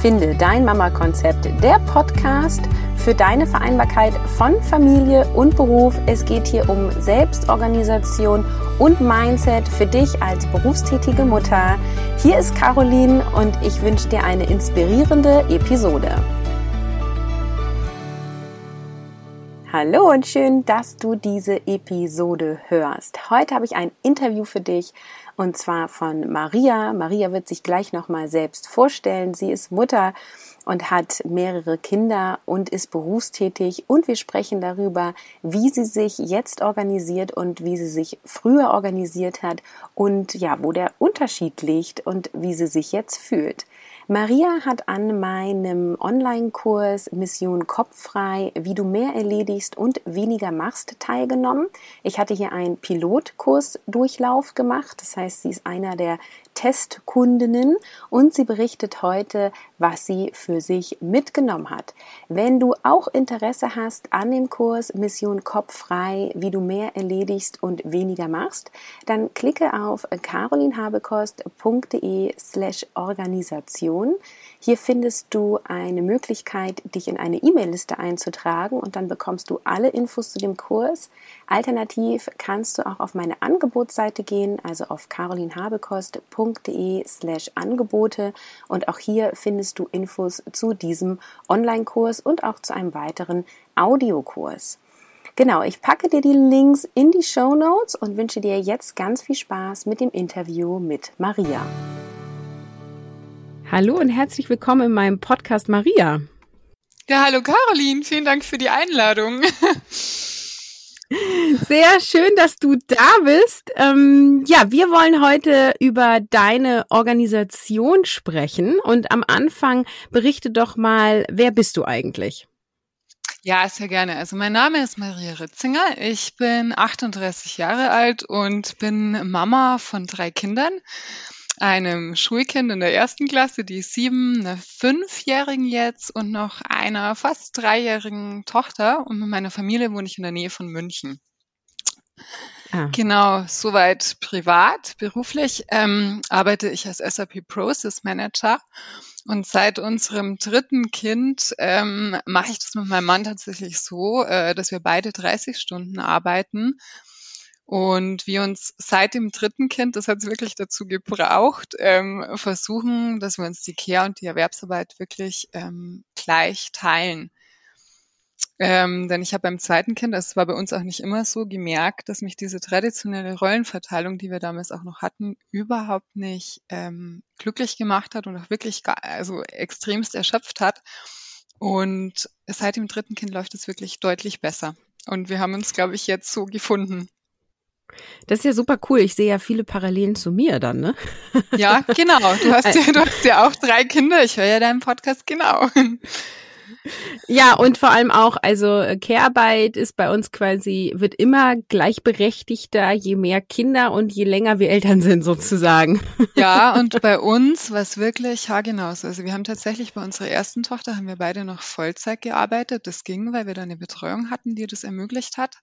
Finde dein Mama-Konzept, der Podcast für deine Vereinbarkeit von Familie und Beruf. Es geht hier um Selbstorganisation und Mindset für dich als berufstätige Mutter. Hier ist Caroline und ich wünsche dir eine inspirierende Episode. Hallo und schön, dass du diese Episode hörst. Heute habe ich ein Interview für dich und zwar von Maria. Maria wird sich gleich nochmal selbst vorstellen. Sie ist Mutter und hat mehrere Kinder und ist berufstätig und wir sprechen darüber, wie sie sich jetzt organisiert und wie sie sich früher organisiert hat und ja, wo der Unterschied liegt und wie sie sich jetzt fühlt. Maria hat an meinem Online-Kurs Mission Kopffrei, wie du mehr erledigst und weniger machst, teilgenommen. Ich hatte hier einen Pilotkurs-Durchlauf gemacht. Das heißt, sie ist einer der Testkundinnen und sie berichtet heute, was sie für sich mitgenommen hat. Wenn du auch Interesse hast an dem Kurs Mission Kopf frei, wie du mehr erledigst und weniger machst, dann klicke auf carolinhabekost.de slash Organisation. Hier findest du eine Möglichkeit, dich in eine E-Mail-Liste einzutragen und dann bekommst du alle Infos zu dem Kurs. Alternativ kannst du auch auf meine Angebotsseite gehen, also auf carolinhabekost.de slash Angebote und auch hier findest du Infos zu diesem Online-Kurs und auch zu einem weiteren Audiokurs. Genau, ich packe dir die Links in die Show Notes und wünsche dir jetzt ganz viel Spaß mit dem Interview mit Maria. Hallo und herzlich willkommen in meinem Podcast Maria. Ja, hallo Caroline, vielen Dank für die Einladung. Sehr schön, dass du da bist. Ähm, ja, wir wollen heute über deine Organisation sprechen und am Anfang berichte doch mal, wer bist du eigentlich? Ja, sehr gerne. Also mein Name ist Maria Ritzinger. Ich bin 38 Jahre alt und bin Mama von drei Kindern einem Schulkind in der ersten Klasse, die ist sieben, einer Fünfjährigen jetzt und noch einer fast dreijährigen Tochter. Und mit meiner Familie wohne ich in der Nähe von München. Ah. Genau, soweit privat. Beruflich ähm, arbeite ich als SAP Process Manager. Und seit unserem dritten Kind ähm, mache ich das mit meinem Mann tatsächlich so, äh, dass wir beide 30 Stunden arbeiten und wir uns seit dem dritten Kind, das hat es wirklich dazu gebraucht, ähm, versuchen, dass wir uns die Care- und die Erwerbsarbeit wirklich ähm, gleich teilen. Ähm, denn ich habe beim zweiten Kind, das war bei uns auch nicht immer so, gemerkt, dass mich diese traditionelle Rollenverteilung, die wir damals auch noch hatten, überhaupt nicht ähm, glücklich gemacht hat und auch wirklich also extremst erschöpft hat. Und seit dem dritten Kind läuft es wirklich deutlich besser. Und wir haben uns, glaube ich, jetzt so gefunden. Das ist ja super cool. Ich sehe ja viele Parallelen zu mir dann, ne? Ja, genau. Du hast ja, du hast ja auch drei Kinder. Ich höre ja deinen Podcast genau. Ja, und vor allem auch, also Care-Arbeit ist bei uns quasi, wird immer gleichberechtigter, je mehr Kinder und je länger wir Eltern sind sozusagen. Ja, und bei uns war es wirklich haargenau. Also wir haben tatsächlich bei unserer ersten Tochter, haben wir beide noch Vollzeit gearbeitet. Das ging, weil wir da eine Betreuung hatten, die das ermöglicht hat.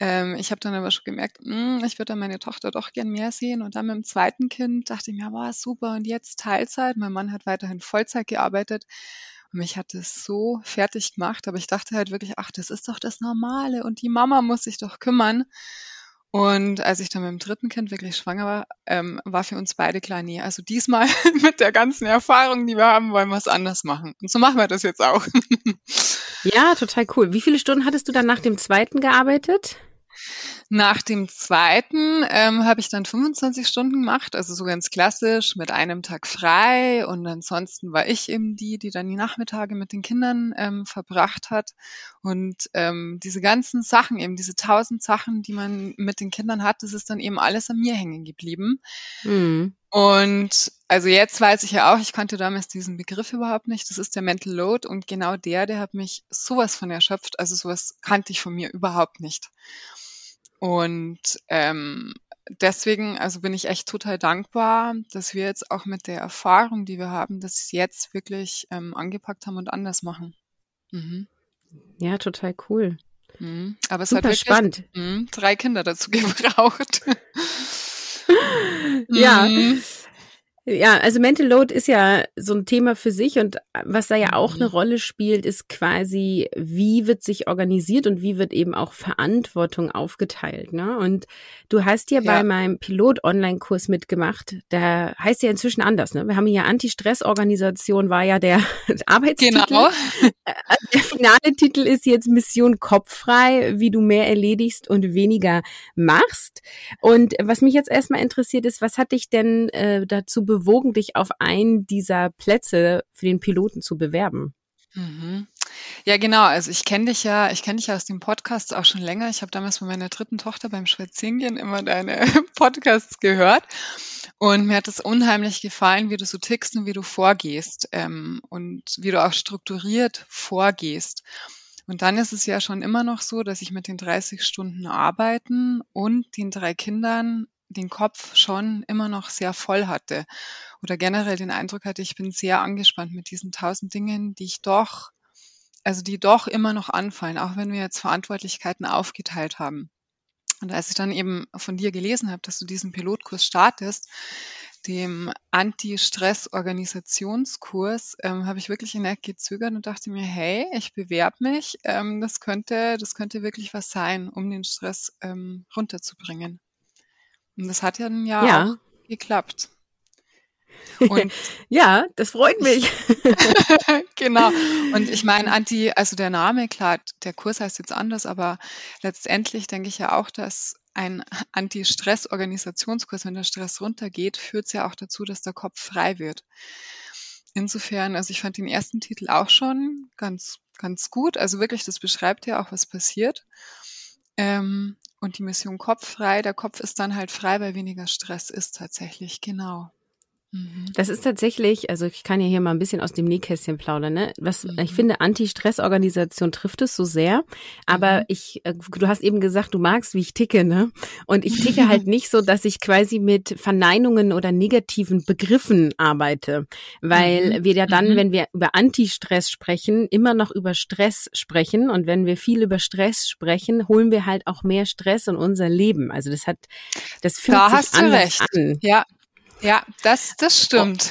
Ähm, ich habe dann aber schon gemerkt, mh, hm, ich würde meine Tochter doch gern mehr sehen. Und dann mit dem zweiten Kind dachte ich mir, wow, super, und jetzt Teilzeit. Mein Mann hat weiterhin Vollzeit gearbeitet. Und mich hat es so fertig gemacht, aber ich dachte halt wirklich, ach, das ist doch das Normale und die Mama muss sich doch kümmern. Und als ich dann mit dem dritten Kind wirklich schwanger war, ähm, war für uns beide klar, nee, also diesmal mit der ganzen Erfahrung, die wir haben, wollen wir es anders machen. Und so machen wir das jetzt auch. ja, total cool. Wie viele Stunden hattest du dann nach dem zweiten gearbeitet? Nach dem zweiten ähm, habe ich dann 25 Stunden gemacht, also so ganz klassisch mit einem Tag frei und ansonsten war ich eben die, die dann die Nachmittage mit den Kindern ähm, verbracht hat und ähm, diese ganzen Sachen, eben diese tausend Sachen, die man mit den Kindern hat, das ist dann eben alles an mir hängen geblieben. Mhm. Und also jetzt weiß ich ja auch, ich kannte damals diesen Begriff überhaupt nicht. Das ist der Mental Load und genau der, der hat mich sowas von erschöpft. Also sowas kannte ich von mir überhaupt nicht. Und ähm, deswegen, also bin ich echt total dankbar, dass wir jetzt auch mit der Erfahrung, die wir haben, das jetzt wirklich ähm, angepackt haben und anders machen. Mhm. Ja, total cool. Mhm. Aber es Super hat wirklich spannend. Mh, drei Kinder dazu gebraucht. ja. Mhm. Ja, also Mental Load ist ja so ein Thema für sich und was da ja auch eine mhm. Rolle spielt, ist quasi, wie wird sich organisiert und wie wird eben auch Verantwortung aufgeteilt. Ne? Und du hast ja, ja. bei meinem Pilot-Online-Kurs mitgemacht, da heißt ja inzwischen anders. Ne? Wir haben ja Anti-Stress-Organisation war ja der Arbeitstitel. Genau. Äh, der finale Titel ist jetzt Mission Kopffrei, wie du mehr erledigst und weniger machst. Und was mich jetzt erstmal interessiert ist, was hat dich denn äh, dazu bewogen, dich auf einen dieser Plätze für den Piloten zu bewerben? Mhm. Ja, genau. Also ich kenne dich ja, ich kenne dich ja aus dem Podcast auch schon länger. Ich habe damals mit meiner dritten Tochter beim Spazierengehen immer deine Podcasts gehört. Und mir hat es unheimlich gefallen, wie du so tickst und wie du vorgehst ähm, und wie du auch strukturiert vorgehst. Und dann ist es ja schon immer noch so, dass ich mit den 30 Stunden Arbeiten und den drei Kindern den Kopf schon immer noch sehr voll hatte oder generell den Eindruck hatte, ich bin sehr angespannt mit diesen tausend Dingen, die ich doch, also die doch immer noch anfallen, auch wenn wir jetzt Verantwortlichkeiten aufgeteilt haben. Und als ich dann eben von dir gelesen habe, dass du diesen Pilotkurs startest, dem Anti-Stress-Organisationskurs, ähm, habe ich wirklich in der Ecke gezögert und dachte mir, hey, ich bewerbe mich, ähm, das könnte, das könnte wirklich was sein, um den Stress ähm, runterzubringen. Und das hat ja dann ja, ja. auch geklappt. Und ja, das freut mich. genau. Und ich meine, Anti, also der Name, klar, der Kurs heißt jetzt anders, aber letztendlich denke ich ja auch, dass ein Anti-Stress-Organisationskurs, wenn der Stress runtergeht, führt es ja auch dazu, dass der Kopf frei wird. Insofern, also ich fand den ersten Titel auch schon ganz, ganz gut. Also wirklich, das beschreibt ja auch, was passiert. Ähm, und die Mission Kopf frei, der Kopf ist dann halt frei, weil weniger Stress ist tatsächlich, genau. Mhm. Das ist tatsächlich, also ich kann ja hier mal ein bisschen aus dem Nähkästchen plaudern, ne? Was mhm. ich finde, Anti-Stress-Organisation trifft es so sehr. Aber mhm. ich, äh, du hast eben gesagt, du magst, wie ich ticke, ne? Und ich ticke halt nicht so, dass ich quasi mit Verneinungen oder negativen Begriffen arbeite. Weil mhm. wir ja dann, mhm. wenn wir über Anti-Stress sprechen, immer noch über Stress sprechen. Und wenn wir viel über Stress sprechen, holen wir halt auch mehr Stress in unser Leben. Also das hat, das fühlt da sich anders an. Ja, ja, das, das stimmt.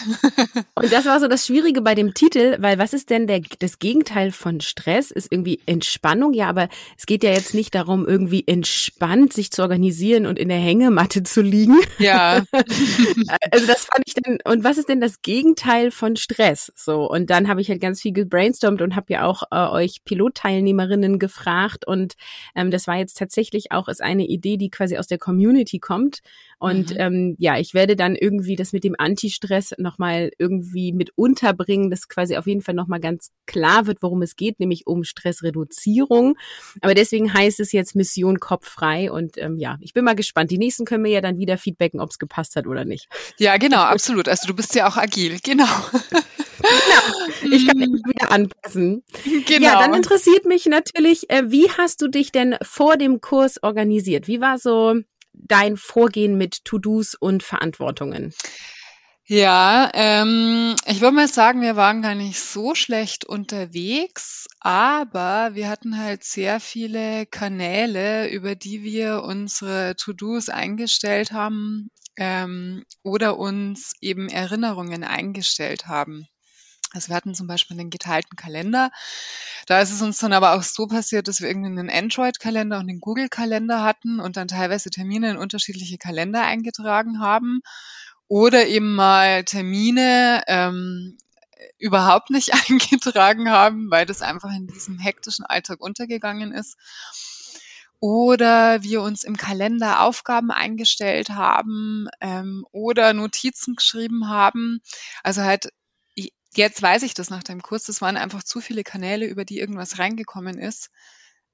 Und das war so das Schwierige bei dem Titel, weil was ist denn der, das Gegenteil von Stress? Ist irgendwie Entspannung, ja, aber es geht ja jetzt nicht darum, irgendwie entspannt sich zu organisieren und in der Hängematte zu liegen. Ja. also das fand ich dann, und was ist denn das Gegenteil von Stress? So, und dann habe ich halt ganz viel gebrainstormt und habe ja auch äh, euch Pilotteilnehmerinnen gefragt und ähm, das war jetzt tatsächlich auch ist eine Idee, die quasi aus der Community kommt und mhm. ähm, ja, ich werde dann irgendwie das mit dem Anti-Stress nochmal irgendwie mit unterbringen, dass quasi auf jeden Fall nochmal ganz klar wird, worum es geht, nämlich um Stressreduzierung. Aber deswegen heißt es jetzt Mission kopffrei. Und ähm, ja, ich bin mal gespannt. Die nächsten können mir ja dann wieder feedbacken, ob es gepasst hat oder nicht. Ja, genau, absolut. Also du bist ja auch agil, genau. genau. Ich kann mich mm. wieder anpassen. Genau. Ja, dann interessiert mich natürlich, äh, wie hast du dich denn vor dem Kurs organisiert? Wie war so dein Vorgehen mit To-Dos und Verantwortungen? Ja, ähm, ich würde mal sagen, wir waren gar nicht so schlecht unterwegs, aber wir hatten halt sehr viele Kanäle, über die wir unsere To-Dos eingestellt haben ähm, oder uns eben Erinnerungen eingestellt haben. Also wir hatten zum Beispiel einen geteilten Kalender. Da ist es uns dann aber auch so passiert, dass wir irgendwie einen Android-Kalender und einen Google-Kalender hatten und dann teilweise Termine in unterschiedliche Kalender eingetragen haben oder eben mal Termine ähm, überhaupt nicht eingetragen haben, weil das einfach in diesem hektischen Alltag untergegangen ist. Oder wir uns im Kalender Aufgaben eingestellt haben ähm, oder Notizen geschrieben haben. Also halt Jetzt weiß ich das nach dem Kurs. Das waren einfach zu viele Kanäle, über die irgendwas reingekommen ist,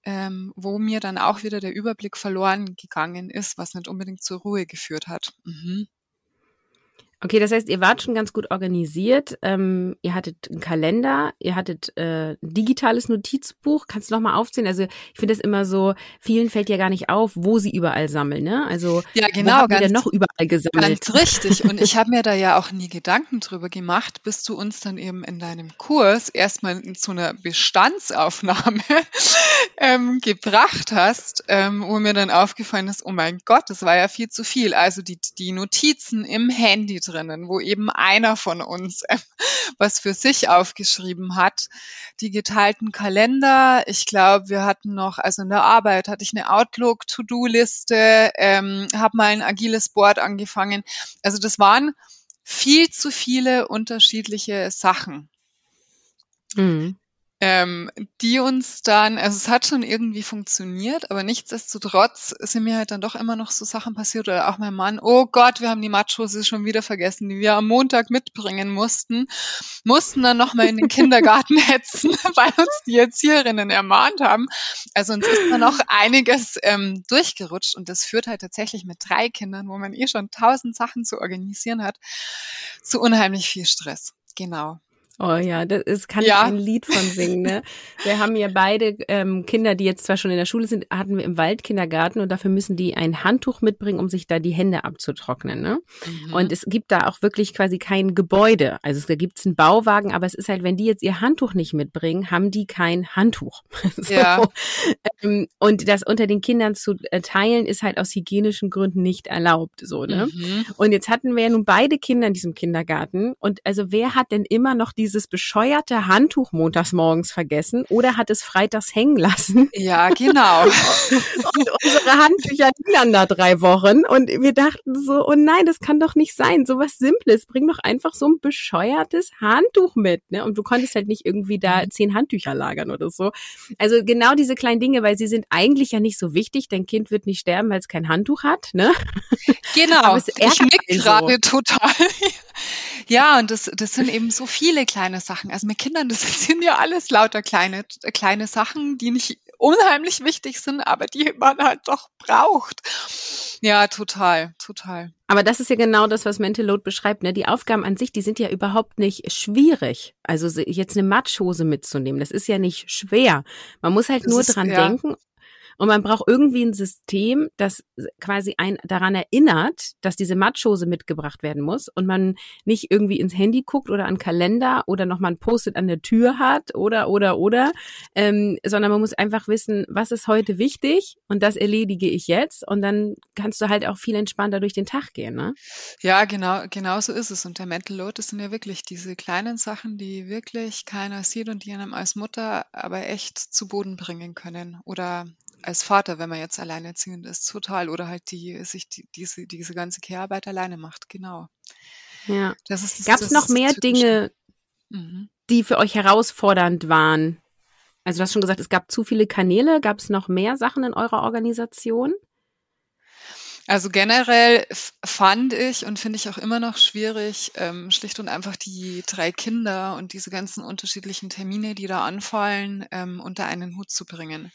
ähm, wo mir dann auch wieder der Überblick verloren gegangen ist, was nicht unbedingt zur Ruhe geführt hat. Mhm. Okay, das heißt, ihr wart schon ganz gut organisiert. Ähm, ihr hattet einen Kalender, ihr hattet äh, ein digitales Notizbuch. Kannst du noch mal aufzählen? Also ich finde das immer so, vielen fällt ja gar nicht auf, wo sie überall sammeln. Ne? Also ja, genau, wo ganz, denn noch überall gesammelt? Ganz richtig. Und ich habe mir da ja auch nie Gedanken drüber gemacht, bis du uns dann eben in deinem Kurs erstmal zu einer Bestandsaufnahme ähm, gebracht hast, ähm, wo mir dann aufgefallen ist, oh mein Gott, das war ja viel zu viel. Also die, die Notizen im Handy drinnen, wo eben einer von uns was für sich aufgeschrieben hat. Die geteilten Kalender. Ich glaube, wir hatten noch, also in der Arbeit hatte ich eine Outlook-To-Do-Liste, ähm, habe mal ein agiles Board angefangen. Also das waren viel zu viele unterschiedliche Sachen. Mhm ähm, die uns dann, also es hat schon irgendwie funktioniert, aber nichtsdestotrotz sind mir halt dann doch immer noch so Sachen passiert oder auch mein Mann, oh Gott, wir haben die Matschhose schon wieder vergessen, die wir am Montag mitbringen mussten, mussten dann nochmal in den Kindergarten hetzen, weil uns die Erzieherinnen ermahnt haben. Also uns ist dann noch einiges ähm, durchgerutscht und das führt halt tatsächlich mit drei Kindern, wo man eh schon tausend Sachen zu organisieren hat, zu unheimlich viel Stress. Genau. Oh ja, das ist, kann ja. ich ein Lied von singen. Ne? Wir haben ja beide ähm, Kinder, die jetzt zwar schon in der Schule sind, hatten wir im Waldkindergarten und dafür müssen die ein Handtuch mitbringen, um sich da die Hände abzutrocknen. Ne? Mhm. Und es gibt da auch wirklich quasi kein Gebäude. Also es gibt einen Bauwagen, aber es ist halt, wenn die jetzt ihr Handtuch nicht mitbringen, haben die kein Handtuch. so. Ja. Ähm, und das unter den Kindern zu äh, teilen, ist halt aus hygienischen Gründen nicht erlaubt. So, ne? Mhm. Und jetzt hatten wir ja nun beide Kinder in diesem Kindergarten. Und also wer hat denn immer noch die dieses bescheuerte Handtuch montags morgens vergessen oder hat es freitags hängen lassen. Ja, genau. und unsere Handtücher liegen da drei Wochen und wir dachten so, oh nein, das kann doch nicht sein. So was Simples. Bring doch einfach so ein bescheuertes Handtuch mit. Ne? Und du konntest halt nicht irgendwie da mhm. zehn Handtücher lagern oder so. Also genau diese kleinen Dinge, weil sie sind eigentlich ja nicht so wichtig. Dein Kind wird nicht sterben, weil es kein Handtuch hat. Ne? Genau. ich nick gerade so. total. Ja, und das, das sind eben so viele kleine Sachen. Also mit Kindern, das sind ja alles lauter kleine, kleine Sachen, die nicht unheimlich wichtig sind, aber die man halt doch braucht. Ja, total, total. Aber das ist ja genau das, was Mental Load beschreibt. Ne? Die Aufgaben an sich, die sind ja überhaupt nicht schwierig. Also jetzt eine Matschhose mitzunehmen, das ist ja nicht schwer. Man muss halt das nur ist, dran ja. denken und man braucht irgendwie ein System, das quasi ein daran erinnert, dass diese Matschhose mitgebracht werden muss und man nicht irgendwie ins Handy guckt oder an Kalender oder nochmal ein Post-it an der Tür hat oder oder oder, ähm, sondern man muss einfach wissen, was ist heute wichtig und das erledige ich jetzt und dann kannst du halt auch viel entspannter durch den Tag gehen, ne? Ja, genau, genau so ist es. Und der Mental Load, das sind ja wirklich diese kleinen Sachen, die wirklich keiner sieht und die einem als Mutter aber echt zu Boden bringen können oder als Vater, wenn man jetzt alleinerziehend ist, total. Oder halt die sich die, diese, diese ganze Care-Arbeit alleine macht, genau. Ja. Gab es noch mehr Dinge, mhm. die für euch herausfordernd waren? Also du hast schon gesagt, es gab zu viele Kanäle. Gab es noch mehr Sachen in eurer Organisation? Also generell fand ich und finde ich auch immer noch schwierig, ähm, schlicht und einfach die drei Kinder und diese ganzen unterschiedlichen Termine, die da anfallen, ähm, unter einen Hut zu bringen.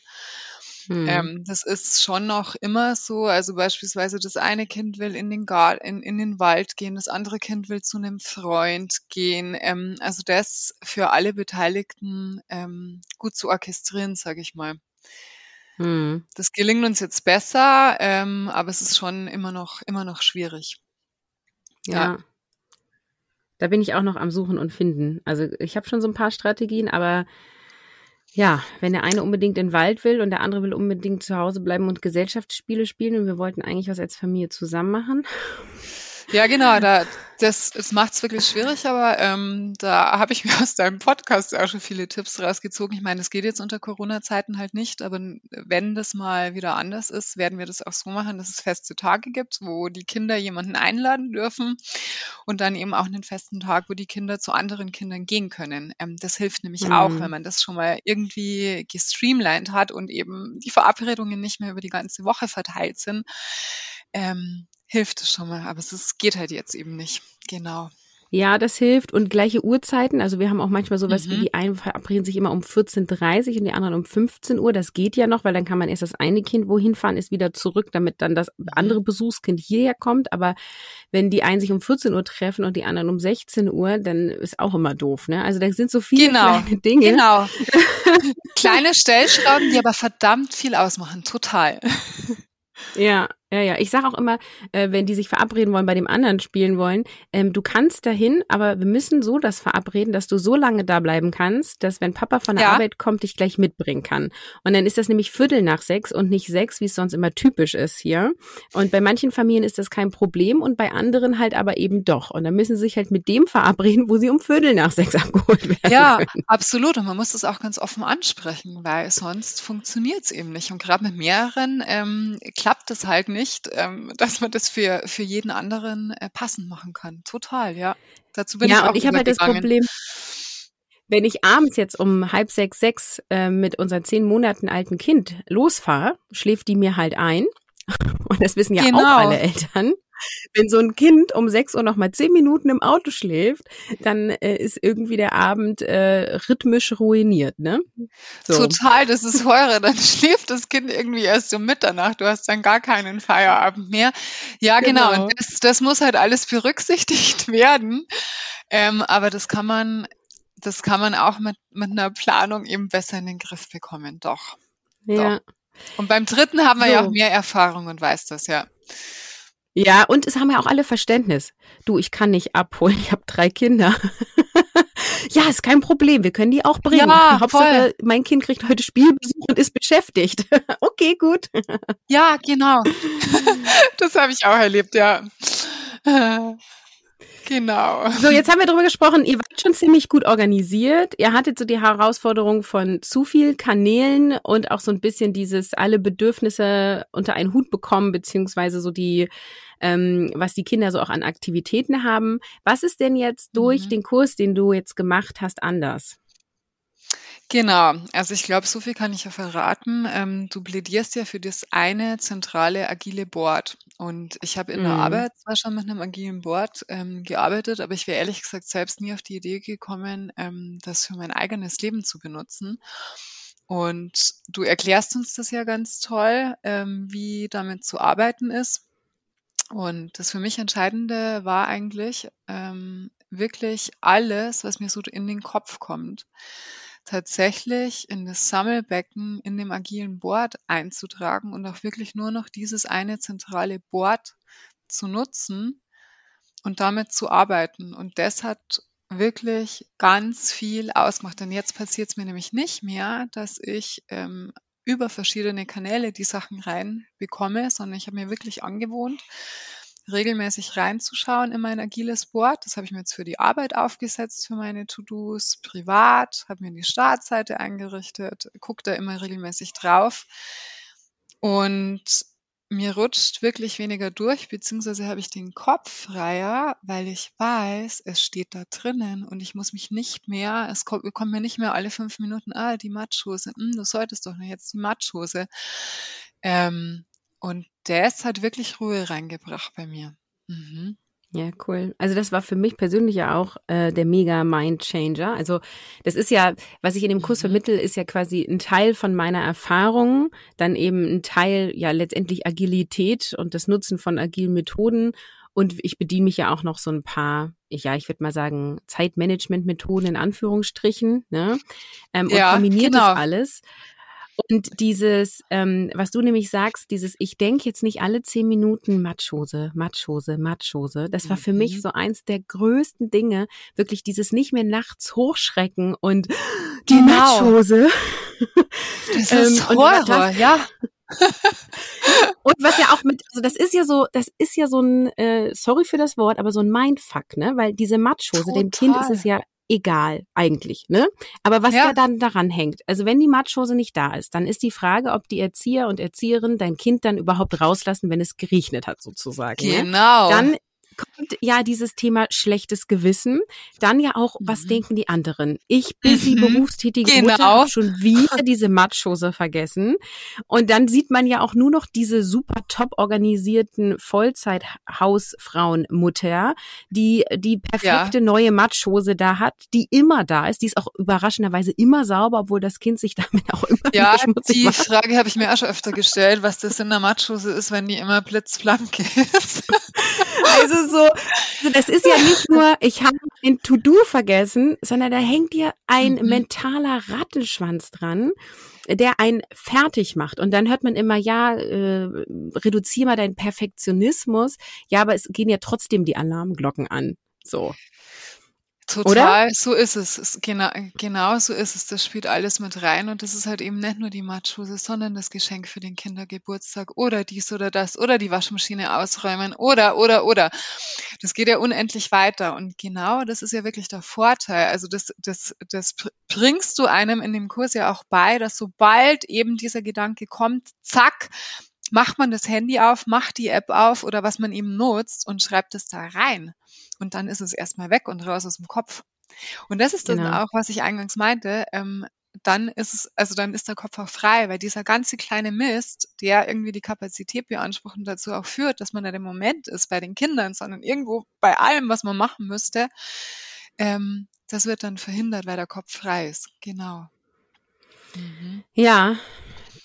Mhm. Ähm, das ist schon noch immer so. Also beispielsweise das eine Kind will in den, Gar in, in den Wald gehen, das andere Kind will zu einem Freund gehen. Ähm, also das für alle Beteiligten ähm, gut zu orchestrieren, sage ich mal. Mhm. Das gelingt uns jetzt besser, ähm, aber es ist schon immer noch, immer noch schwierig. ja. ja. Da bin ich auch noch am Suchen und finden. Also ich habe schon so ein paar Strategien, aber ja, wenn der eine unbedingt in den Wald will und der andere will unbedingt zu Hause bleiben und Gesellschaftsspiele spielen und wir wollten eigentlich was als Familie zusammen machen. Ja, genau, da, das, das macht es wirklich schwierig, aber ähm, da habe ich mir aus deinem Podcast auch schon viele Tipps rausgezogen. Ich meine, es geht jetzt unter Corona-Zeiten halt nicht, aber wenn das mal wieder anders ist, werden wir das auch so machen, dass es feste Tage gibt, wo die Kinder jemanden einladen dürfen und dann eben auch einen festen Tag, wo die Kinder zu anderen Kindern gehen können. Ähm, das hilft nämlich mhm. auch, wenn man das schon mal irgendwie gestreamlined hat und eben die Verabredungen nicht mehr über die ganze Woche verteilt sind. Ähm, hilft es schon mal, aber es ist, geht halt jetzt eben nicht. Genau. Ja, das hilft und gleiche Uhrzeiten. Also wir haben auch manchmal sowas mhm. wie die einen verabreden sich immer um 14.30 Uhr und die anderen um 15 Uhr. Das geht ja noch, weil dann kann man erst das eine Kind wohin fahren, ist wieder zurück, damit dann das mhm. andere Besuchskind hierher kommt. Aber wenn die einen sich um 14 Uhr treffen und die anderen um 16 Uhr, dann ist auch immer doof. Ne? Also da sind so viele genau. kleine Dinge. Genau. Kleine Stellschrauben, die aber verdammt viel ausmachen. Total. Ja, Ja, ja. Ich sage auch immer, äh, wenn die sich verabreden wollen, bei dem anderen spielen wollen, ähm, du kannst dahin, aber wir müssen so das verabreden, dass du so lange da bleiben kannst, dass wenn Papa von der ja. Arbeit kommt, dich gleich mitbringen kann. Und dann ist das nämlich Viertel nach sechs und nicht sechs, wie es sonst immer typisch ist hier. Und bei manchen Familien ist das kein Problem und bei anderen halt aber eben doch. Und dann müssen sie sich halt mit dem verabreden, wo sie um Viertel nach sechs abgeholt werden. Ja, können. absolut. Und man muss das auch ganz offen ansprechen, weil sonst funktioniert es eben nicht. Und gerade mit mehreren ähm, klappt es halt nicht nicht, ähm, dass man das für, für jeden anderen äh, passend machen kann. Total, ja. Dazu bin ja, ich auch und ich habe halt das Problem, wenn ich abends jetzt um halb sechs, sechs äh, mit unserem zehn Monaten alten Kind losfahre, schläft die mir halt ein. Und das wissen ja genau. auch alle Eltern. Wenn so ein Kind um sechs Uhr noch mal zehn Minuten im Auto schläft, dann äh, ist irgendwie der Abend äh, rhythmisch ruiniert, ne? So. Total, das ist Heure. Dann schläft das Kind irgendwie erst um Mitternacht. Du hast dann gar keinen Feierabend mehr. Ja, genau. genau. Das, das muss halt alles berücksichtigt werden. Ähm, aber das kann man, das kann man auch mit, mit einer Planung eben besser in den Griff bekommen. Doch. Ja. Doch. Und beim dritten haben wir so. ja auch mehr Erfahrung und weiß das, ja. Ja, und es haben ja auch alle Verständnis. Du, ich kann nicht abholen, ich habe drei Kinder. ja, ist kein Problem, wir können die auch bringen. Ja, Hauptsache, voll. mein Kind kriegt heute Spielbesuch und ist beschäftigt. okay, gut. ja, genau. das habe ich auch erlebt, ja. Genau. So, jetzt haben wir darüber gesprochen, ihr wart schon ziemlich gut organisiert. Ihr hattet so die Herausforderung von zu viel Kanälen und auch so ein bisschen dieses alle Bedürfnisse unter einen Hut bekommen, beziehungsweise so die, ähm, was die Kinder so auch an Aktivitäten haben. Was ist denn jetzt durch mhm. den Kurs, den du jetzt gemacht hast, anders? Genau, also ich glaube, so viel kann ich ja verraten. Ähm, du plädierst ja für das eine zentrale agile Board. Und ich habe in der mhm. Arbeit zwar schon mit einem agilen Board ähm, gearbeitet, aber ich wäre ehrlich gesagt selbst nie auf die Idee gekommen, ähm, das für mein eigenes Leben zu benutzen. Und du erklärst uns das ja ganz toll, ähm, wie damit zu arbeiten ist. Und das für mich Entscheidende war eigentlich ähm, wirklich alles, was mir so in den Kopf kommt tatsächlich in das Sammelbecken in dem agilen Board einzutragen und auch wirklich nur noch dieses eine zentrale Board zu nutzen und damit zu arbeiten. Und das hat wirklich ganz viel ausgemacht. Denn jetzt passiert es mir nämlich nicht mehr, dass ich ähm, über verschiedene Kanäle die Sachen reinbekomme, sondern ich habe mir wirklich angewohnt, regelmäßig reinzuschauen in mein agiles Board. Das habe ich mir jetzt für die Arbeit aufgesetzt, für meine To-Dos, privat, habe mir die Startseite eingerichtet, gucke da immer regelmäßig drauf. Und mir rutscht wirklich weniger durch, beziehungsweise habe ich den Kopf freier, weil ich weiß, es steht da drinnen und ich muss mich nicht mehr, es kommt, kommt mir nicht mehr alle fünf Minuten, ah, die Matschhose, hm, du solltest doch noch jetzt die Matschhose. Ähm, und das hat wirklich Ruhe reingebracht bei mir. Mhm. Ja, cool. Also das war für mich persönlich ja auch äh, der mega Mind Changer. Also das ist ja, was ich in dem Kurs mhm. vermittel, ist ja quasi ein Teil von meiner Erfahrung, dann eben ein Teil ja letztendlich Agilität und das Nutzen von agilen Methoden. Und ich bediene mich ja auch noch so ein paar, ja, ich würde mal sagen, Zeitmanagement-Methoden in Anführungsstrichen, ne? Ähm, und ja, kombiniert genau. das alles. Und dieses, ähm, was du nämlich sagst, dieses, ich denke jetzt nicht alle zehn Minuten Matschhose, Matschhose, Matschhose, das war für mich mhm. so eins der größten Dinge, wirklich dieses nicht mehr nachts hochschrecken und die genau. Matschhose. Das ist ähm, Horror, das, ja. und was ja auch mit, also das ist ja so, das ist ja so ein, äh, sorry für das Wort, aber so ein Mindfuck, ne? Weil diese Matschhose, Total. dem Kind ist es ja egal eigentlich, ne? Aber was ja. ja dann daran hängt, also wenn die Matschhose nicht da ist, dann ist die Frage, ob die Erzieher und Erzieherinnen dein Kind dann überhaupt rauslassen, wenn es geregnet hat sozusagen. Genau. Ne? Dann kommt ja dieses Thema schlechtes Gewissen. Dann ja auch, was mhm. denken die anderen? Ich busy mhm. berufstätige genau. Mutter habe schon wieder diese Matschhose vergessen. Und dann sieht man ja auch nur noch diese super top organisierten Vollzeit-Hausfrauenmutter, die die perfekte ja. neue Matschhose da hat, die immer da ist. Die ist auch überraschenderweise immer sauber, obwohl das Kind sich damit auch immer ja, schmutzig die macht. Frage habe ich mir auch schon öfter gestellt, was das in der Matschhose ist, wenn die immer blitzblank ist. Also so, also das ist ja nicht nur, ich habe ein To-Do vergessen, sondern da hängt dir ein mhm. mentaler Rattenschwanz dran, der einen fertig macht. Und dann hört man immer, ja, äh, reduzier mal deinen Perfektionismus. Ja, aber es gehen ja trotzdem die Alarmglocken an. So. Total, Oder? so ist es. es. Genau, genau so ist es. Das spielt alles mit rein und das ist halt eben nicht nur die Matschhose, sondern das Geschenk für den Kindergeburtstag oder dies oder das oder die Waschmaschine ausräumen oder, oder, oder. Das geht ja unendlich weiter und genau das ist ja wirklich der Vorteil. Also das, das, das bringst du einem in dem Kurs ja auch bei, dass sobald eben dieser Gedanke kommt, zack, macht man das Handy auf, macht die App auf oder was man eben nutzt und schreibt es da rein und dann ist es erstmal weg und raus aus dem Kopf. Und das ist genau. dann auch, was ich eingangs meinte, ähm, dann ist es, also dann ist der Kopf auch frei, weil dieser ganze kleine Mist, der irgendwie die Kapazität beansprucht und dazu auch führt, dass man nicht im Moment ist bei den Kindern, sondern irgendwo bei allem, was man machen müsste, ähm, das wird dann verhindert, weil der Kopf frei ist. Genau. Mhm. Ja,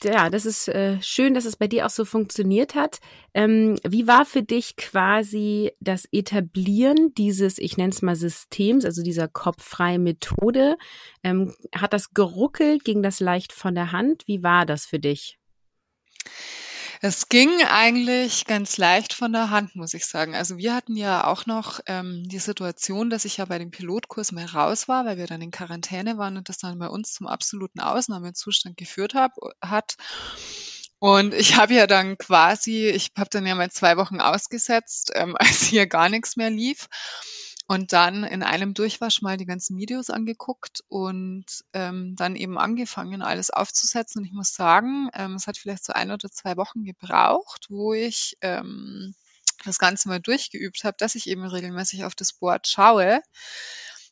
ja, das ist äh, schön, dass es bei dir auch so funktioniert hat. Ähm, wie war für dich quasi das Etablieren dieses, ich nenne es mal Systems, also dieser kopffreie Methode? Ähm, hat das geruckelt? Ging das leicht von der Hand? Wie war das für dich? Es ging eigentlich ganz leicht von der Hand, muss ich sagen. Also wir hatten ja auch noch ähm, die Situation, dass ich ja bei dem Pilotkurs mal raus war, weil wir dann in Quarantäne waren und das dann bei uns zum absoluten Ausnahmezustand geführt hab, hat. Und ich habe ja dann quasi, ich habe dann ja mal zwei Wochen ausgesetzt, ähm, als hier gar nichts mehr lief und dann in einem Durchwasch mal die ganzen Videos angeguckt und ähm, dann eben angefangen, alles aufzusetzen. Und ich muss sagen, ähm, es hat vielleicht so ein oder zwei Wochen gebraucht, wo ich ähm, das Ganze mal durchgeübt habe, dass ich eben regelmäßig auf das Board schaue.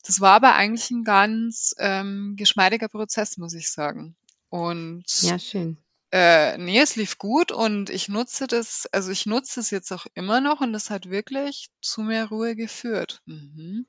Das war aber eigentlich ein ganz ähm, geschmeidiger Prozess, muss ich sagen. Und ja, schön. Äh, ne, es lief gut und ich nutze das also, ich nutze es jetzt auch immer noch und das hat wirklich zu mehr Ruhe geführt. Mhm.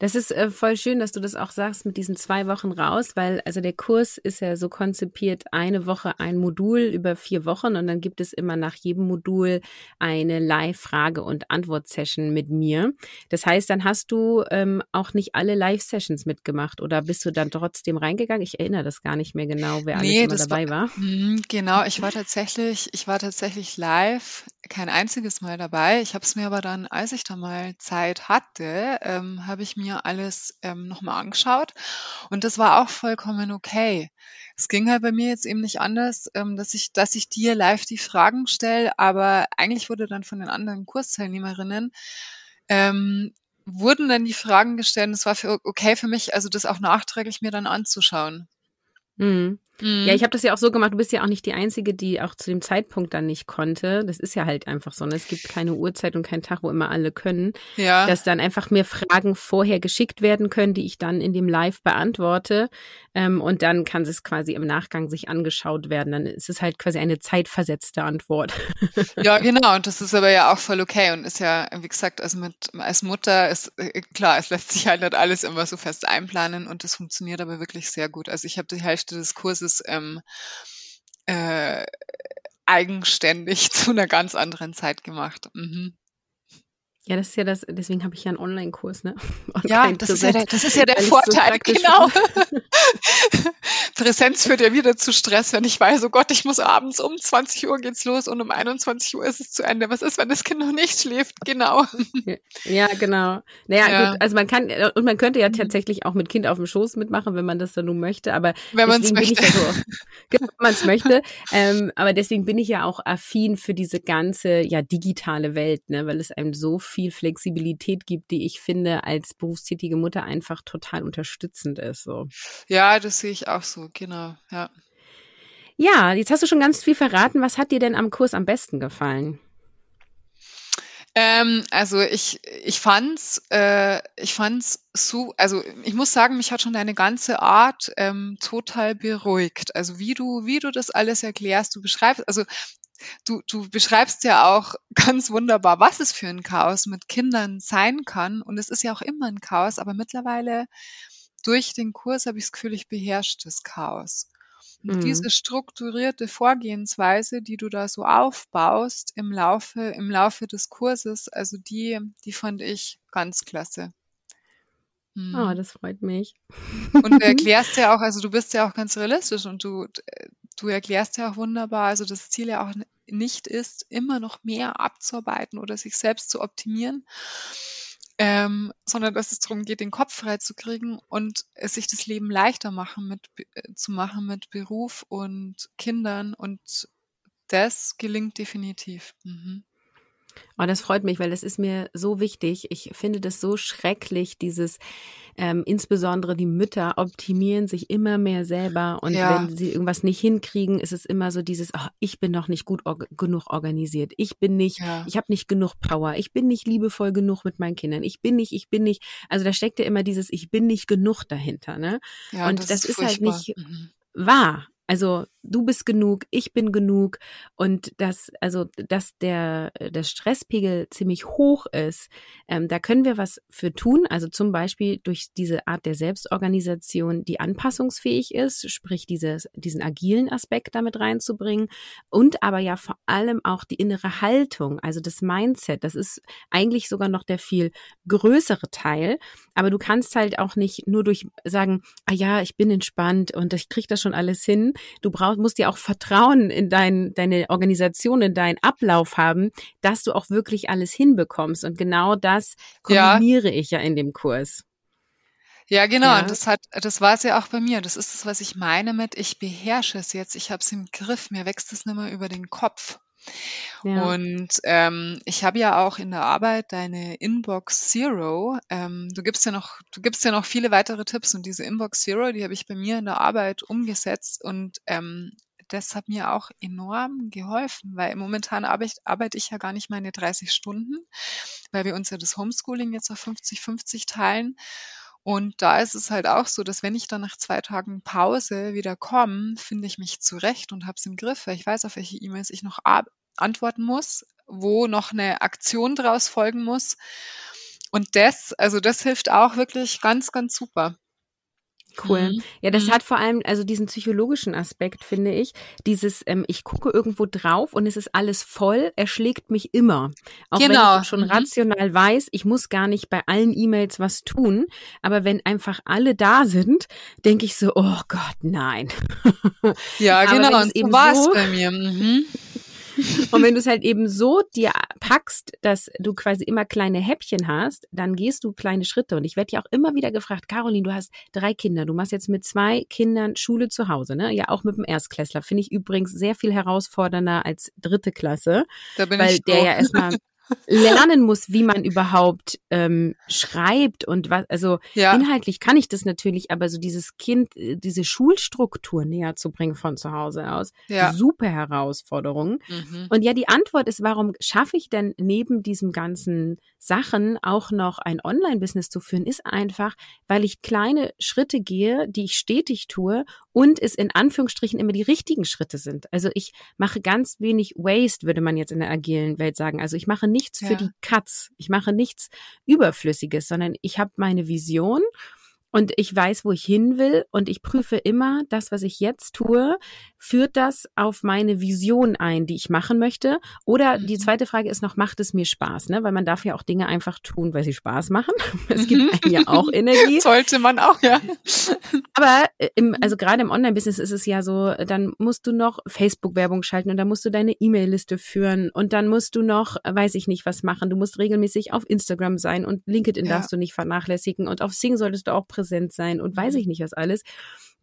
Das ist äh, voll schön, dass du das auch sagst mit diesen zwei Wochen raus, weil also der Kurs ist ja so konzipiert, eine Woche ein Modul über vier Wochen und dann gibt es immer nach jedem Modul eine Live-Frage- und Antwort-Session mit mir. Das heißt, dann hast du ähm, auch nicht alle Live-Sessions mitgemacht oder bist du dann trotzdem reingegangen? Ich erinnere das gar nicht mehr genau, wer nee, alles dabei war. war. Mh, genau, ich war tatsächlich, ich war tatsächlich live kein einziges Mal dabei. Ich habe es mir aber dann, als ich da mal Zeit hatte, ähm, habe ich mir alles ähm, nochmal angeschaut und das war auch vollkommen okay. Es ging halt bei mir jetzt eben nicht anders, ähm, dass ich, dass ich dir live die Fragen stelle, aber eigentlich wurde dann von den anderen Kursteilnehmerinnen ähm, wurden dann die Fragen gestellt. Es war für, okay für mich, also das auch nachträglich mir dann anzuschauen. Mhm. Mhm. Ja, ich habe das ja auch so gemacht. Du bist ja auch nicht die Einzige, die auch zu dem Zeitpunkt dann nicht konnte. Das ist ja halt einfach so. Ne? Es gibt keine Uhrzeit und keinen Tag, wo immer alle können. Ja. Dass dann einfach mir Fragen vorher geschickt werden können, die ich dann in dem Live beantworte. Ähm, und dann kann es quasi im Nachgang sich angeschaut werden. Dann ist es halt quasi eine zeitversetzte Antwort. Ja, genau. Und das ist aber ja auch voll okay und ist ja, wie gesagt, also mit als Mutter ist äh, klar, es lässt sich halt nicht alles immer so fest einplanen und das funktioniert aber wirklich sehr gut. Also ich habe die Hälfte des Kurses es ähm, äh, eigenständig zu einer ganz anderen Zeit gemacht. Mhm. Ja, das ist ja das, deswegen habe ich ja einen Online-Kurs, ne? Und ja, das ist ja, der, das ist ja der Vorteil, so genau. Präsenz führt ja wieder zu Stress, wenn ich weiß, oh Gott, ich muss abends um 20 Uhr geht's los und um 21 Uhr ist es zu Ende. Was ist, wenn das Kind noch nicht schläft? Genau. Ja, genau. Naja, ja. gut, also man kann, und man könnte ja tatsächlich auch mit Kind auf dem Schoß mitmachen, wenn man das dann nun möchte, aber wenn man es möchte. Ja so, genau, wenn man es möchte. Ähm, aber deswegen bin ich ja auch affin für diese ganze, ja, digitale Welt, ne, weil es einem so viel Flexibilität gibt, die ich finde als berufstätige Mutter einfach total unterstützend ist. So. Ja, das sehe ich auch so, genau, ja. Ja, jetzt hast du schon ganz viel verraten. Was hat dir denn am Kurs am besten gefallen? Ähm, also ich, ich fand's, äh, ich fand's so, also ich muss sagen, mich hat schon deine ganze Art ähm, total beruhigt. Also wie du, wie du das alles erklärst, du beschreibst, also du, du beschreibst ja auch ganz wunderbar, was es für ein Chaos mit Kindern sein kann. Und es ist ja auch immer ein Chaos, aber mittlerweile durch den Kurs habe ich das Gefühl, ich beherrsche das Chaos. Und mhm. diese strukturierte Vorgehensweise, die du da so aufbaust im Laufe, im Laufe des Kurses, also die, die fand ich ganz klasse. Mhm. Oh, das freut mich. Und du erklärst ja auch, also du bist ja auch ganz realistisch und du, du erklärst ja auch wunderbar, also das Ziel ja auch nicht ist, immer noch mehr abzuarbeiten oder sich selbst zu optimieren, ähm, sondern dass es darum geht, den Kopf frei zu kriegen und es sich das Leben leichter machen mit, äh, zu machen mit Beruf und Kindern und das gelingt definitiv. Mhm. Oh, das freut mich, weil das ist mir so wichtig. Ich finde das so schrecklich, dieses, ähm, insbesondere die Mütter optimieren sich immer mehr selber und ja. wenn sie irgendwas nicht hinkriegen, ist es immer so dieses, oh, ich bin noch nicht gut or genug organisiert, ich bin nicht, ja. ich habe nicht genug Power, ich bin nicht liebevoll genug mit meinen Kindern, ich bin nicht, ich bin nicht, also da steckt ja immer dieses, ich bin nicht genug dahinter, ne? Ja, und das, das ist, ist halt nicht mhm. wahr. Also du bist genug, ich bin genug und dass also dass der der Stresspegel ziemlich hoch ist, ähm, da können wir was für tun. Also zum Beispiel durch diese Art der Selbstorganisation, die anpassungsfähig ist, sprich dieses diesen agilen Aspekt damit reinzubringen und aber ja vor allem auch die innere Haltung, also das Mindset. Das ist eigentlich sogar noch der viel größere Teil, aber du kannst halt auch nicht nur durch sagen, ah ja, ich bin entspannt und ich kriege das schon alles hin Du brauchst, musst ja auch Vertrauen in dein, deine Organisation, in deinen Ablauf haben, dass du auch wirklich alles hinbekommst. Und genau das kombiniere ja. ich ja in dem Kurs. Ja, genau. Ja. Und das hat, das war es ja auch bei mir. Das ist es, was ich meine mit, ich beherrsche es jetzt, ich habe es im Griff, mir wächst es nicht mehr über den Kopf. Und ähm, ich habe ja auch in der Arbeit deine Inbox Zero. Ähm, du gibst ja noch, du gibst ja noch viele weitere Tipps und diese Inbox Zero, die habe ich bei mir in der Arbeit umgesetzt und ähm, das hat mir auch enorm geholfen, weil momentan arbeite, arbeite ich ja gar nicht meine 30 Stunden, weil wir uns ja das Homeschooling jetzt auf 50-50 teilen. Und da ist es halt auch so, dass wenn ich dann nach zwei Tagen Pause wieder komme, finde ich mich zurecht und habe es im Griff, weil ich weiß, auf welche E-Mails ich noch antworten muss, wo noch eine Aktion draus folgen muss. Und das, also das hilft auch wirklich ganz, ganz super. Cool. Mhm. Ja, das mhm. hat vor allem also diesen psychologischen Aspekt, finde ich. Dieses, ähm, ich gucke irgendwo drauf und es ist alles voll, er schlägt mich immer. Auch genau. wenn ich schon mhm. rational weiß, ich muss gar nicht bei allen E-Mails was tun. Aber wenn einfach alle da sind, denke ich so, oh Gott, nein. Ja, genau. Und so war es bei mir. Und wenn du es halt eben so dir packst, dass du quasi immer kleine Häppchen hast, dann gehst du kleine Schritte. Und ich werde ja auch immer wieder gefragt, Caroline, du hast drei Kinder, du machst jetzt mit zwei Kindern Schule zu Hause, ne? Ja, auch mit dem Erstklässler. Finde ich übrigens sehr viel herausfordernder als dritte Klasse. Da bin weil ich der ja erstmal lernen muss, wie man überhaupt ähm, schreibt und was, also ja. inhaltlich kann ich das natürlich, aber so dieses Kind, äh, diese Schulstruktur näher zu bringen von zu Hause aus, ja. super Herausforderung. Mhm. Und ja, die Antwort ist, warum schaffe ich denn neben diesem ganzen Sachen auch noch ein Online-Business zu führen, ist einfach, weil ich kleine Schritte gehe, die ich stetig tue und es in Anführungsstrichen immer die richtigen Schritte sind. Also ich mache ganz wenig Waste, würde man jetzt in der agilen Welt sagen. Also ich mache nichts ja. für die Cuts. Ich mache nichts Überflüssiges, sondern ich habe meine Vision und ich weiß, wo ich hin will und ich prüfe immer, das, was ich jetzt tue, führt das auf meine Vision ein, die ich machen möchte? Oder mhm. die zweite Frage ist noch, macht es mir Spaß? Ne? Weil man darf ja auch Dinge einfach tun, weil sie Spaß machen. Es gibt mhm. ja auch Energie. Sollte man auch, ja. Aber äh, im, also gerade im Online-Business ist es ja so, dann musst du noch Facebook-Werbung schalten und dann musst du deine E-Mail-Liste führen und dann musst du noch, weiß ich nicht, was machen. Du musst regelmäßig auf Instagram sein und LinkedIn ja. darfst du nicht vernachlässigen und auf Sing solltest du auch präsent sein und weiß mhm. ich nicht was alles.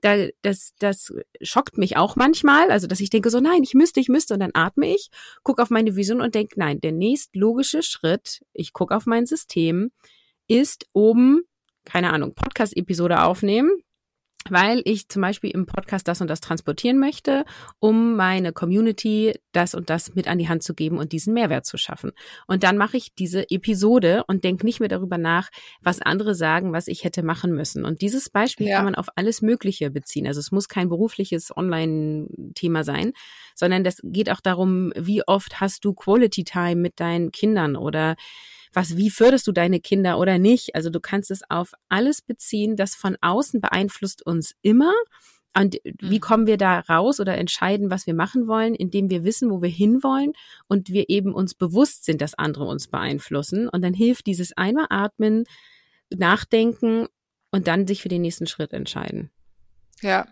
Da, das, das schockt mich auch manchmal, also dass ich denke so, nein, ich müsste, ich müsste und dann atme ich, gucke auf meine Vision und denke, nein, der nächst logische Schritt, ich gucke auf mein System, ist oben, keine Ahnung, Podcast-Episode aufnehmen, weil ich zum Beispiel im Podcast das und das transportieren möchte, um meine Community das und das mit an die Hand zu geben und diesen Mehrwert zu schaffen. Und dann mache ich diese Episode und denke nicht mehr darüber nach, was andere sagen, was ich hätte machen müssen. Und dieses Beispiel ja. kann man auf alles Mögliche beziehen. Also es muss kein berufliches Online-Thema sein, sondern das geht auch darum, wie oft hast du Quality Time mit deinen Kindern oder was, wie förderst du deine Kinder oder nicht? Also du kannst es auf alles beziehen, das von außen beeinflusst uns immer. Und wie mhm. kommen wir da raus oder entscheiden, was wir machen wollen, indem wir wissen, wo wir hinwollen und wir eben uns bewusst sind, dass andere uns beeinflussen. Und dann hilft dieses einmal atmen, nachdenken und dann sich für den nächsten Schritt entscheiden. Ja,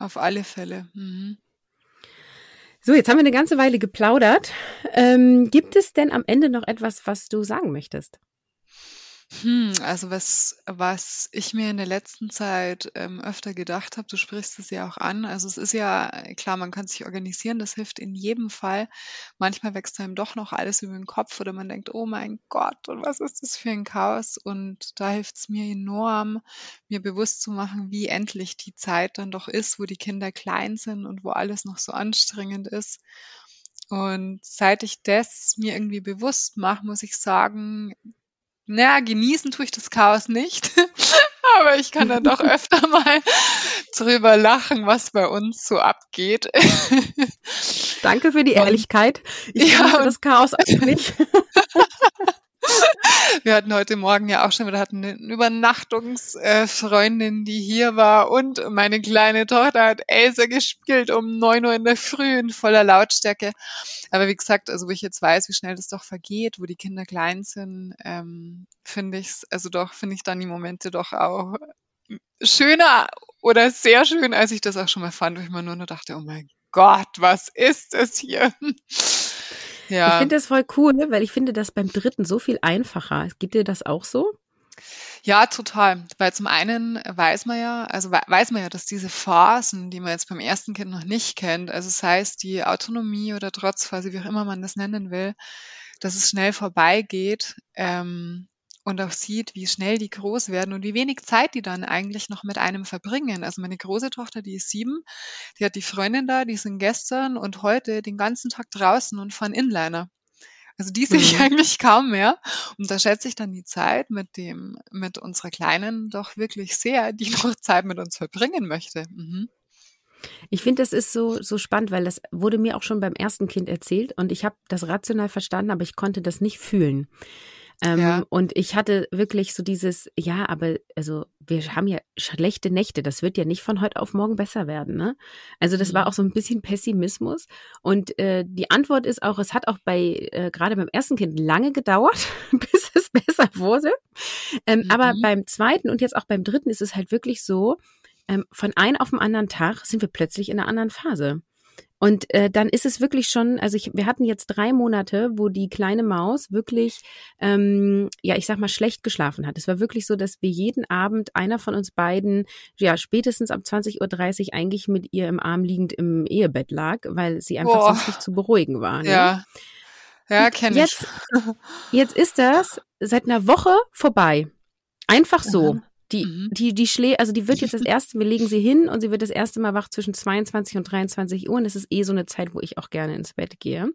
auf alle Fälle. Mhm. So, jetzt haben wir eine ganze Weile geplaudert. Ähm, gibt es denn am Ende noch etwas, was du sagen möchtest? Hm, also was was ich mir in der letzten Zeit, ähm, öfter gedacht habe, du sprichst es ja auch an. Also, es ist ja äh, klar, man kann sich organisieren, das hilft in jedem Fall. Manchmal wächst einem doch noch alles über den Kopf oder man denkt: „Oh mein Gott, und was ist das für ein Chaos?“ Und da hilft es mir enorm, mir bewusst zu machen, wie endlich die Zeit dann doch ist, wo die Kinder klein sind und wo alles noch so anstrengend ist. Und seit ich das mir irgendwie bewusst mache, muss ich sagen na, genießen tue ich das Chaos nicht, aber ich kann dann doch öfter mal drüber lachen, was bei uns so abgeht. Danke für die Ehrlichkeit. Ich ja, das Chaos auch nicht. Wir hatten heute Morgen ja auch schon wieder hatten eine Übernachtungsfreundin, die hier war und meine kleine Tochter hat Elsa gespielt um neun Uhr in der Früh in voller Lautstärke. Aber wie gesagt, also wo ich jetzt weiß, wie schnell das doch vergeht, wo die Kinder klein sind, ähm, finde ich also doch, finde ich dann die Momente doch auch schöner oder sehr schön, als ich das auch schon mal fand, wo ich mir nur noch dachte, oh mein Gott, was ist es hier? Ja. Ich finde das voll cool, weil ich finde das beim dritten so viel einfacher. Gibt dir das auch so? Ja, total. Weil zum einen weiß man ja, also weiß man ja, dass diese Phasen, die man jetzt beim ersten Kind noch nicht kennt, also das heißt die Autonomie oder Trotzphase, wie auch immer man das nennen will, dass es schnell vorbeigeht. Ähm, und auch sieht, wie schnell die groß werden und wie wenig Zeit die dann eigentlich noch mit einem verbringen. Also meine große Tochter, die ist sieben, die hat die Freundin da, die sind gestern und heute den ganzen Tag draußen und fahren Inliner. Also die sehe ich mhm. eigentlich kaum mehr. Und da schätze ich dann die Zeit mit dem, mit unserer Kleinen doch wirklich sehr, die noch Zeit mit uns verbringen möchte. Mhm. Ich finde, das ist so, so spannend, weil das wurde mir auch schon beim ersten Kind erzählt und ich habe das rational verstanden, aber ich konnte das nicht fühlen. Ähm, ja. Und ich hatte wirklich so dieses, ja, aber also wir haben ja schlechte Nächte, das wird ja nicht von heute auf morgen besser werden. Ne? Also das mhm. war auch so ein bisschen Pessimismus. Und äh, die Antwort ist auch, es hat auch bei, äh, gerade beim ersten Kind lange gedauert, bis es besser wurde. Ähm, mhm. Aber beim zweiten und jetzt auch beim dritten ist es halt wirklich so, ähm, von einem auf den anderen Tag sind wir plötzlich in einer anderen Phase. Und äh, dann ist es wirklich schon, also ich, wir hatten jetzt drei Monate, wo die kleine Maus wirklich, ähm, ja, ich sag mal, schlecht geschlafen hat. Es war wirklich so, dass wir jeden Abend einer von uns beiden, ja, spätestens ab 20.30 Uhr eigentlich mit ihr im Arm liegend im Ehebett lag, weil sie einfach Boah. sonst nicht zu beruhigen war. Ne? Ja. Ja, kenne ich. Jetzt, jetzt ist das seit einer Woche vorbei. Einfach so. Mhm. Die, mhm. die, die Schlä, also die wird jetzt das erste, wir legen sie hin und sie wird das erste Mal wach zwischen 22 und 23 Uhr und es ist eh so eine Zeit, wo ich auch gerne ins Bett gehe.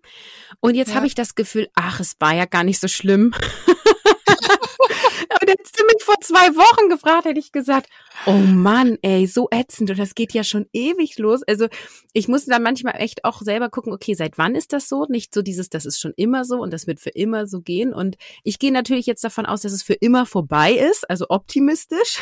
Und jetzt ja. habe ich das Gefühl, ach, es war ja gar nicht so schlimm. Aber hättest du mich vor zwei Wochen gefragt, hätte ich gesagt, oh Mann, ey, so ätzend und das geht ja schon ewig los. Also ich muss da manchmal echt auch selber gucken, okay, seit wann ist das so? Nicht so dieses, das ist schon immer so und das wird für immer so gehen. Und ich gehe natürlich jetzt davon aus, dass es für immer vorbei ist, also optimistisch,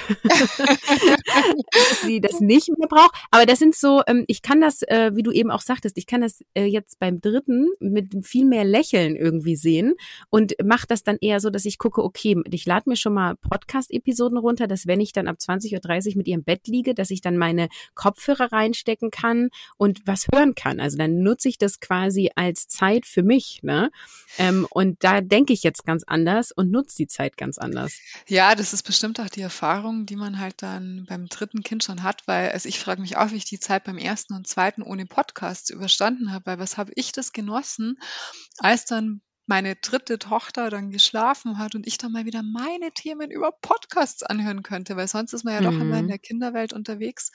dass sie das nicht mehr braucht. Aber das sind so, ähm, ich kann das, äh, wie du eben auch sagtest, ich kann das äh, jetzt beim dritten mit viel mehr Lächeln irgendwie sehen und mache das dann eher so, dass ich gucke, okay, ich lade mir schon mal Podcast-Episoden runter, dass wenn ich dann ab 20.30 Uhr mit ihr im Bett liege, dass ich dann meine Kopfhörer reinstecken kann und was hören kann. Also dann nutze ich das quasi als Zeit für mich. Ne? Ähm, und da denke ich jetzt ganz anders und nutze die Zeit ganz anders. Ja, das ist bestimmt auch die Erfahrung, die man halt dann beim dritten Kind schon hat, weil also ich frage mich auch, wie ich die Zeit beim ersten und zweiten ohne Podcasts überstanden habe, weil was habe ich das genossen, als dann meine dritte Tochter dann geschlafen hat und ich dann mal wieder meine Themen über Podcasts anhören könnte, weil sonst ist man ja doch immer in mhm. der Kinderwelt unterwegs.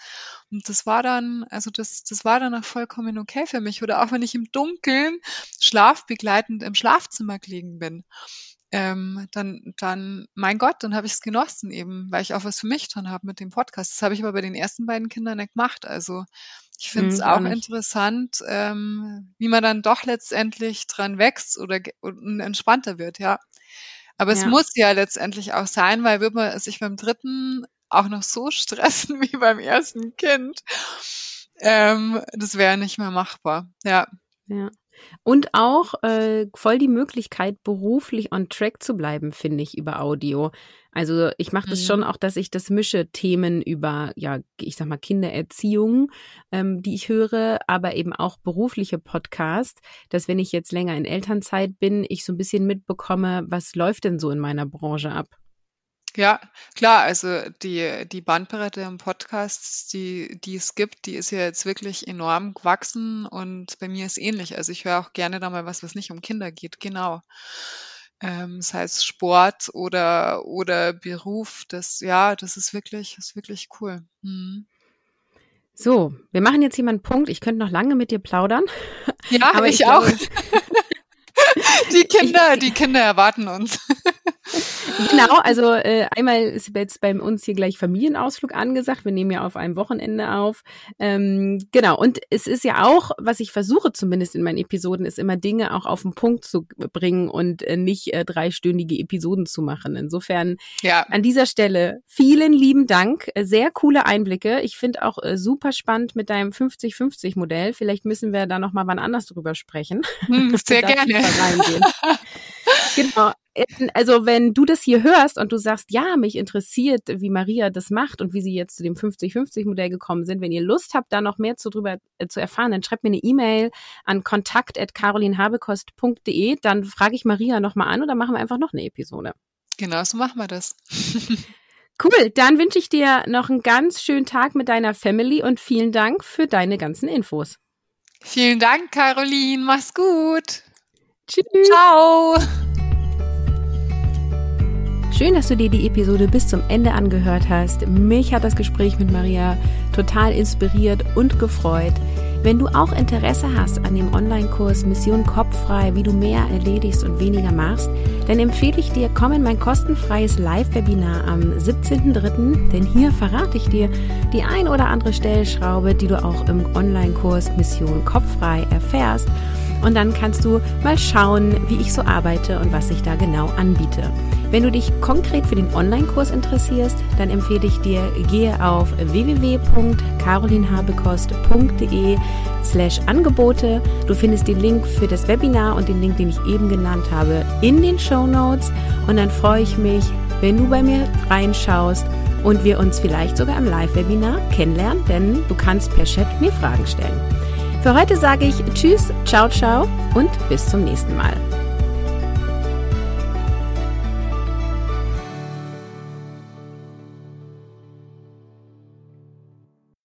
Und das war dann, also das, das war dann auch vollkommen okay für mich. Oder auch wenn ich im Dunkeln schlafbegleitend im Schlafzimmer gelegen bin. Ähm, dann, dann, mein Gott, dann habe ich es genossen eben, weil ich auch was für mich dran habe mit dem Podcast. Das habe ich aber bei den ersten beiden Kindern nicht gemacht. Also ich finde es mhm, auch interessant, ähm, wie man dann doch letztendlich dran wächst oder und entspannter wird, ja. Aber es muss ja letztendlich auch sein, weil wird man sich beim dritten auch noch so stressen wie beim ersten Kind. Ähm, das wäre nicht mehr machbar. Ja. Ja. Und auch äh, voll die Möglichkeit, beruflich on track zu bleiben, finde ich, über Audio. Also ich mache das mhm. schon auch, dass ich das mische, Themen über, ja, ich sag mal, Kindererziehung, ähm, die ich höre, aber eben auch berufliche Podcasts, dass wenn ich jetzt länger in Elternzeit bin, ich so ein bisschen mitbekomme, was läuft denn so in meiner Branche ab. Ja, klar, also die, die Bandbreite im Podcasts, die, die es gibt, die ist ja jetzt wirklich enorm gewachsen und bei mir ist ähnlich. Also ich höre auch gerne da mal was, was nicht um Kinder geht, genau. Ähm, das heißt Sport oder, oder Beruf, das, ja, das ist wirklich, ist wirklich cool. Mhm. So, wir machen jetzt hier mal einen Punkt. Ich könnte noch lange mit dir plaudern. Ja, aber ich, ich auch. die Kinder, die Kinder erwarten uns. Genau, also äh, einmal ist jetzt bei uns hier gleich Familienausflug angesagt. Wir nehmen ja auf einem Wochenende auf. Ähm, genau, und es ist ja auch, was ich versuche zumindest in meinen Episoden, ist immer Dinge auch auf den Punkt zu bringen und äh, nicht äh, dreistündige Episoden zu machen. Insofern ja. an dieser Stelle vielen lieben Dank. Sehr coole Einblicke. Ich finde auch äh, super spannend mit deinem 50-50-Modell. Vielleicht müssen wir da nochmal wann anders drüber sprechen. Hm, sehr gerne. genau also wenn du das hier hörst und du sagst, ja, mich interessiert, wie Maria das macht und wie sie jetzt zu dem 50-50-Modell gekommen sind, wenn ihr Lust habt, da noch mehr zu drüber äh, zu erfahren, dann schreibt mir eine E-Mail an kontakt.carolinhabekost.de, dann frage ich Maria nochmal an oder machen wir einfach noch eine Episode. Genau, so machen wir das. cool, dann wünsche ich dir noch einen ganz schönen Tag mit deiner Family und vielen Dank für deine ganzen Infos. Vielen Dank, Caroline. Mach's gut. Tschüss. Ciao. Schön, dass du dir die Episode bis zum Ende angehört hast. Mich hat das Gespräch mit Maria total inspiriert und gefreut. Wenn du auch Interesse hast an dem Online-Kurs Mission Kopffrei, wie du mehr erledigst und weniger machst, dann empfehle ich dir, komm in mein kostenfreies Live-Webinar am 17.03., denn hier verrate ich dir die ein oder andere Stellschraube, die du auch im Online-Kurs Mission Kopffrei erfährst. Und dann kannst du mal schauen, wie ich so arbeite und was ich da genau anbiete. Wenn du dich konkret für den Online-Kurs interessierst, dann empfehle ich dir, gehe auf www.carolinhabekost.de slash Angebote. Du findest den Link für das Webinar und den Link, den ich eben genannt habe, in den Show Notes. Und dann freue ich mich, wenn du bei mir reinschaust und wir uns vielleicht sogar im Live-Webinar kennenlernen, denn du kannst per Chat mir Fragen stellen. Für heute sage ich Tschüss, ciao, ciao und bis zum nächsten Mal.